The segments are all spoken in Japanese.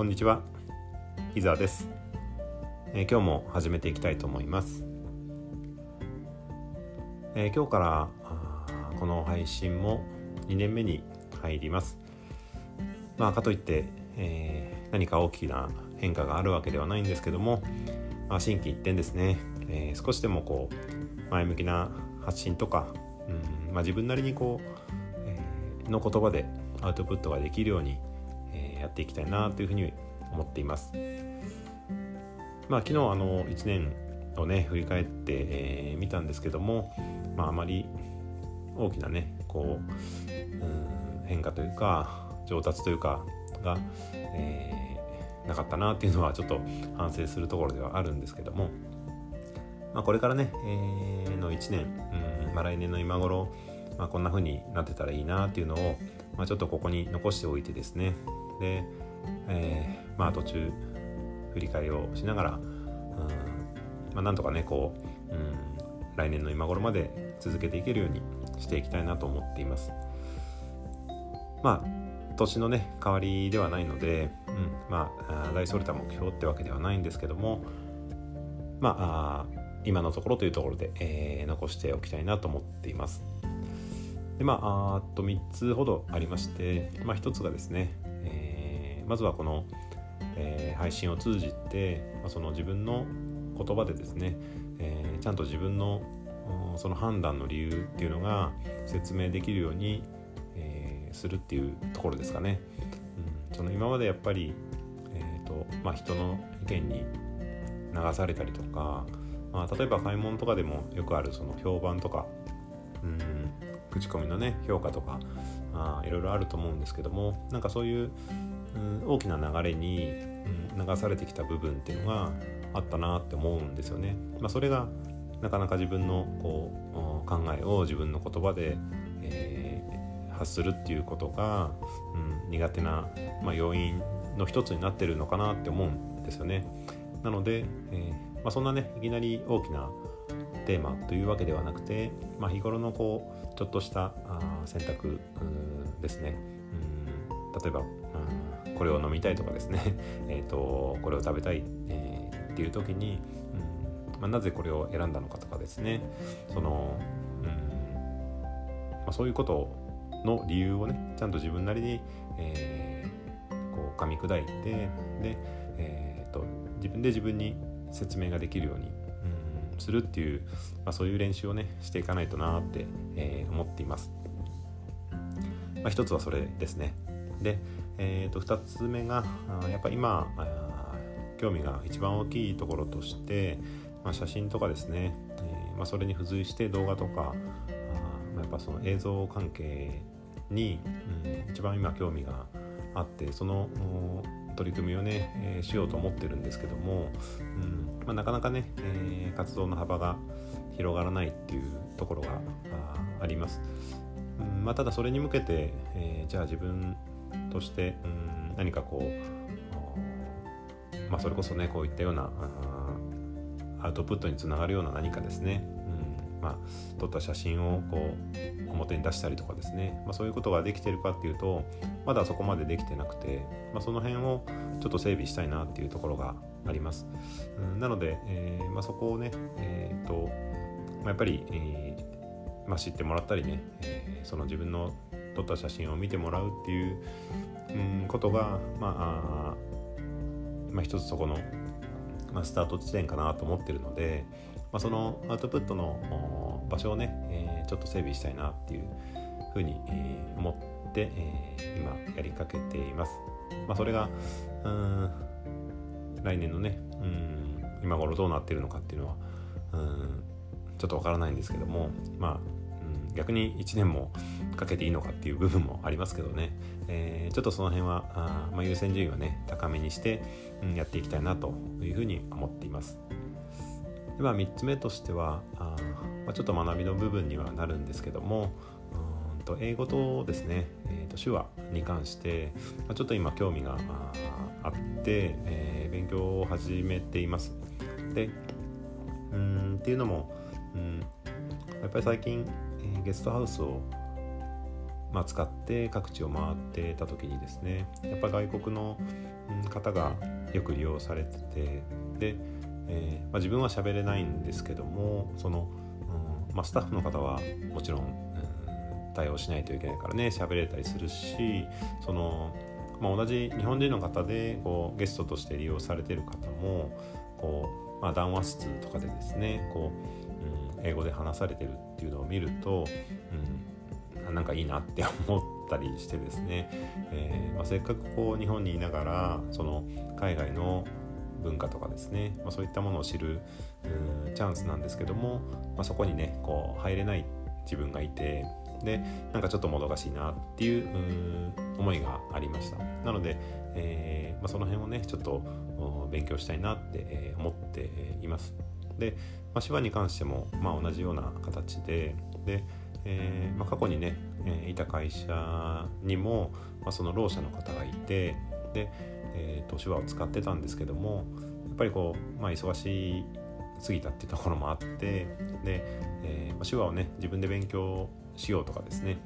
こんにちは。伊沢です、えー、今日も始めていきたいと思います、えー、今日からこの配信も2年目に入ります。まあかといって、えー、何か大きな変化があるわけではないんですけども、まあ、心機一転ですね、え少しでもこう前向きな発信とか、うんまあ、自分なりにこう、えの言葉でアウトプットができるようにやっていきたいなというふうに思っています。まあ、昨日あの1年をね振り返ってみ、えー、たんですけども、まあ、あまり大きなねこううん変化というか上達というかが、えー、なかったなっていうのはちょっと反省するところではあるんですけども、まあ、これからね、えー、の1年、うんまあ、来年の今頃、まあ、こんな風になってたらいいなっていうのを、まあ、ちょっとここに残しておいてですねで、えー、まあ途中振り返りをしながら、うんまあ、なんとかねこう、うん、来年の今頃まで続けていけるようにしていきたいなと思っています。まあ年のね変わりではないので、うん、まあ大それた目標ってわけではないんですけどもまあ今のところというところで、えー、残しておきたいなと思っています。でまああと3つほどありまして、まあ、1つがですね、まずはこの、えー、配信を通じて、まあ、その自分の言葉でですね、えー、ちゃんと自分のその判断の理由っていうのが説明できるように、えー、するっていうところですかね。うん、その今までやっぱり、えーとまあ、人の意見に流されたりとか、まあ、例えば買い物とかでもよくあるその評判とか、うん、口コミのね評価とかあいろいろあると思うんですけどもなんかそういううん、大きな流れに、うん、流されてきた部分っていうのがあったなって思うんですよね。まあ、それがなかなか自分のこう考えを自分の言葉で、えー、発するっていうことが、うん、苦手な、まあ、要因の一つになってるのかなって思うんですよね。なので、えーまあ、そんなねいきなり大きなテーマというわけではなくて、まあ、日頃のこうちょっとしたあ選択ですね、うん、例えば、これを飲みたいとかですね えとこれを食べたい、えー、っていう時に、うんまあ、なぜこれを選んだのかとかですねその、うんまあ、そういうことの理由をねちゃんと自分なりに、えー、こう噛み砕いてで、えーと、自分で自分に説明ができるように、うん、するっていう、まあ、そういう練習をねしていかないとなって、えー、思っています。まあ、一つはそれですね。で、えー、と2つ目がやっぱ今興味が一番大きいところとして、まあ、写真とかですね、えー、まあ、それに付随して動画とかあやっぱその映像関係に、うん、一番今興味があってその取り組みをね、えー、しようと思ってるんですけども、うんまあ、なかなかね、えー、活動の幅が広がらないっていうところがあります。うんまあ、ただそれに向けて、えー、じゃあ自分としてうん何かこう、まあ、それこそねこういったようなアウトプットにつながるような何かですね、うんまあ、撮った写真をこう表に出したりとかですね、まあ、そういうことができてるかっていうとまだそこまでできてなくて、まあ、その辺をちょっと整備したいなっていうところがあります。うん、なので、えーまあ、そこをね、えーとまあ、やっぱり、えーまあ、知ってもらったりね、えー、その自分の撮った写真を見てもらうっていう、うん、ことが、まあ、まあ、一つそこの、まあ、スタート地点かなと思ってるので、まあ、そのアウトプットの場所をね、えー、ちょっと整備したいなっていうふうに、えー、思って、えー、今やりかけています。まあ、それがうん来年のねうん今頃どうなってるのかっていうのはうんちょっとわからないんですけどもまあ逆に1年もかけていいのかっていう部分もありますけどね、えー、ちょっとその辺はあ、まあ、優先順位をね高めにして、うん、やっていきたいなというふうに思っています。では3つ目としてはあ、まあ、ちょっと学びの部分にはなるんですけどもうんと英語とですね、えー、と手話に関して、まあ、ちょっと今興味があって、えー、勉強を始めています。でうんっていうのも、うん、やっぱり最近ゲストハウスをまあ、使って各地を回ってた時にですねやっぱ外国の方がよく利用されててで、えー、まあ、自分は喋れないんですけどもその、うんまあ、スタッフの方はもちろん、うん、対応しないといけないからね喋れたりするしその、まあ、同じ日本人の方でこうゲストとして利用されてる方もこう、ま、談話室とかでですねこう、英語で話されてるっていうのを見ると、うん、なんかいいなって思ったりしてですね、えーまあ、せっかくこう日本にいながらその海外の文化とかですね、まあ、そういったものを知るチャンスなんですけども、まあ、そこにねこう入れない自分がいてでなんかちょっともどかしいなっていう思いがありました。なので、えーまあ、その辺をねちょっと勉強したいなって思っています。で、まあ、手話に関しても、まあ、同じような形でで、えーまあ、過去にね、えー、いた会社にも、まあ、そのろう者の方がいてで、えーと、手話を使ってたんですけどもやっぱりこう、まあ、忙しすぎたっていうところもあってで、えーまあ、手話をね自分で勉強しようとかですね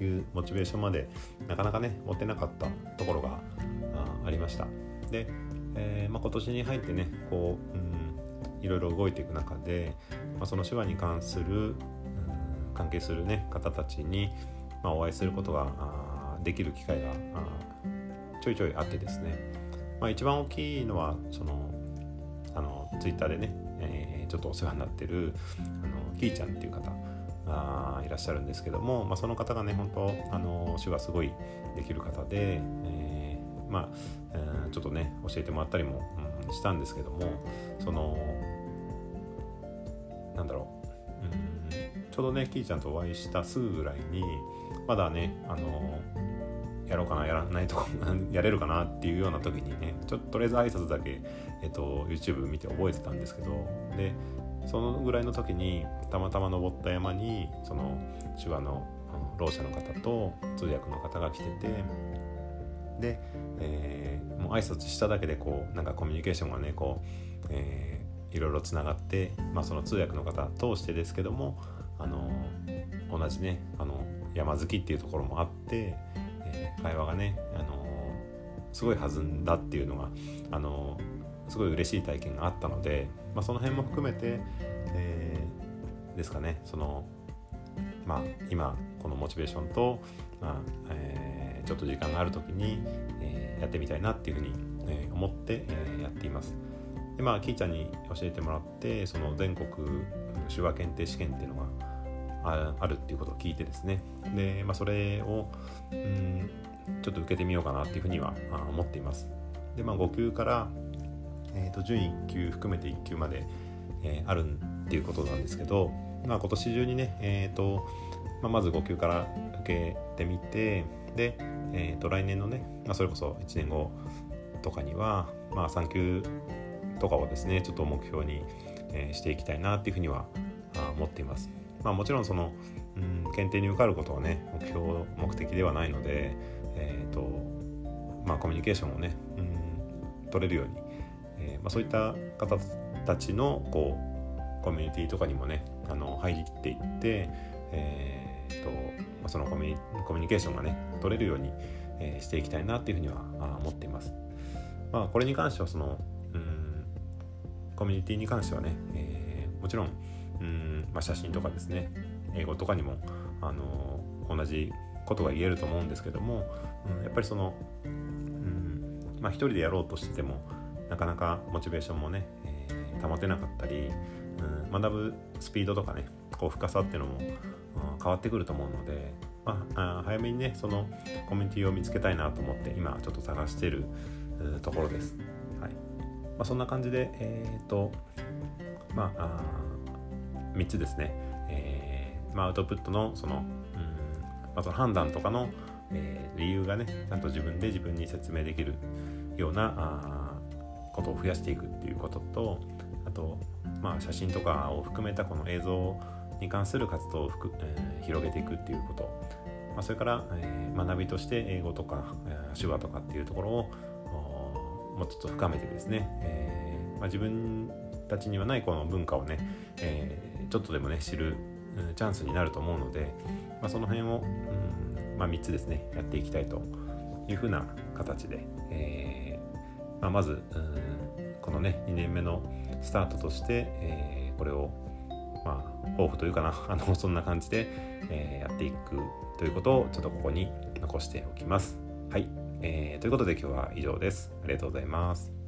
いうモチベーションまでなかなかね持てなかったところがありました。で、えーまあ、今年に入ってねこう、うん、いろいろ動いていく中で、まあ、その手話に関する、関係するね方たちに、まあ、お会いすることができる機会がちょいちょいあってですね、まあ、一番大きいのはそのあのツイッターでね、えー、ちょっとお世話になってるあのキーちゃんっていう方あいらっしゃるんですけども、まあ、その方がね本当あの手話すごいできる方で、えー、まあ、えー、ちょっとね教えてもらったりも、したんですけどもそのなんだろう、うん、ちょうどねキーちゃんとお会いしたすぐぐらいにまだねあのやろうかなやらないとか やれるかなっていうような時にねちょっととりあえず挨拶だけ、えっと、YouTube 見て覚えてたんですけどでそのぐらいの時にたまたま登った山にその手話のろう者の方と通訳の方が来ててで、えー、挨拶しただけでこうなんかコミュニケーションがねこう、えー、いろいろつながって、まあ、その通訳の方通してですけどもあの同じねあの山好きっていうところもあって、えー、会話がね、あのすごい弾んだっていうのが、あのすごい嬉しい体験があったので、まあ、その辺も含めて、えー、ですかねそのまあ今このモチベーションと、まあえー、ちょっと時間がある時に、やってみたいなっていうふうに、え、思って、えー、やっています。でまあキーちゃんに教えてもらってその全国手話検定試験っていうのがあるっていうことを聞いてですねで、まあ、それをうんちょっと受けてみようかなっていうふうには思っています。でまあ5級からえーと、準1級含めて1級まで、えー、あるっていうことなんですけど、まあ、今年中にね、えーとまあ、まず5級から受けてみてで、えー、と来年のね、まあ、それこそ1年後とかには、まあ、3級とかをですねちょっと目標に、えー、していきたいなっていうふうには思っています。まあ、もちろんその、うん、検定に受かることはね目標目的ではないので、えーとまあ、コミュニケーションをね、うん、取れるようにえー、まあ、そういった方たちのこうコミュニティとかにもねあの入っていって、えーとまあ、そのコミュニケーションがね取れるように、えー、していきたいなっていうふうには思っています。まあ、これに関してはそのうんコミュニティに関してはね、えー、もちろんうん、まあ、写真とかですね英語とかにも、あの同じことが言えると思うんですけども、うん、やっぱりその、うんまあ、一人でやろうとしててもなかなかモチベーションもね、えー、保てなかったり、うん、学ぶスピードとかねこう深さっていうのも、うん、変わってくると思うので、まあ、早めにねそのコミュニティを見つけたいなと思って今ちょっと探してるところです。はいまあ、そんな感じで、えっ、ー、とまああ3つですね、えーまあ、アウトプットのその,、うんまあ、その判断とかの、えー、理由がねちゃんと自分で自分に説明できるようなあことを増やしていくっていうこととあと、まあ、写真とかを含めたこの映像に関する活動をふく、えー、広げていくっていうこと、まあ、それから、えー、学びとして英語とか、えー、手話とかっていうところをもうちょっと深めてですね、えーまあ、自分たちにはないこの文化をね、えー、ちょっとでもね知るチャンスになると思うので、まあ、その辺を、うんまあ、3つですねやっていきたいというふうな形で、えー、まあ、まずうんこのね2年目のスタートとして、えー、これをまあ抱負というかな あのそんな感じで、えー、やっていくということをちょっとここに残しておきます。はい、えー、ということで今日は以上です。ありがとうございます。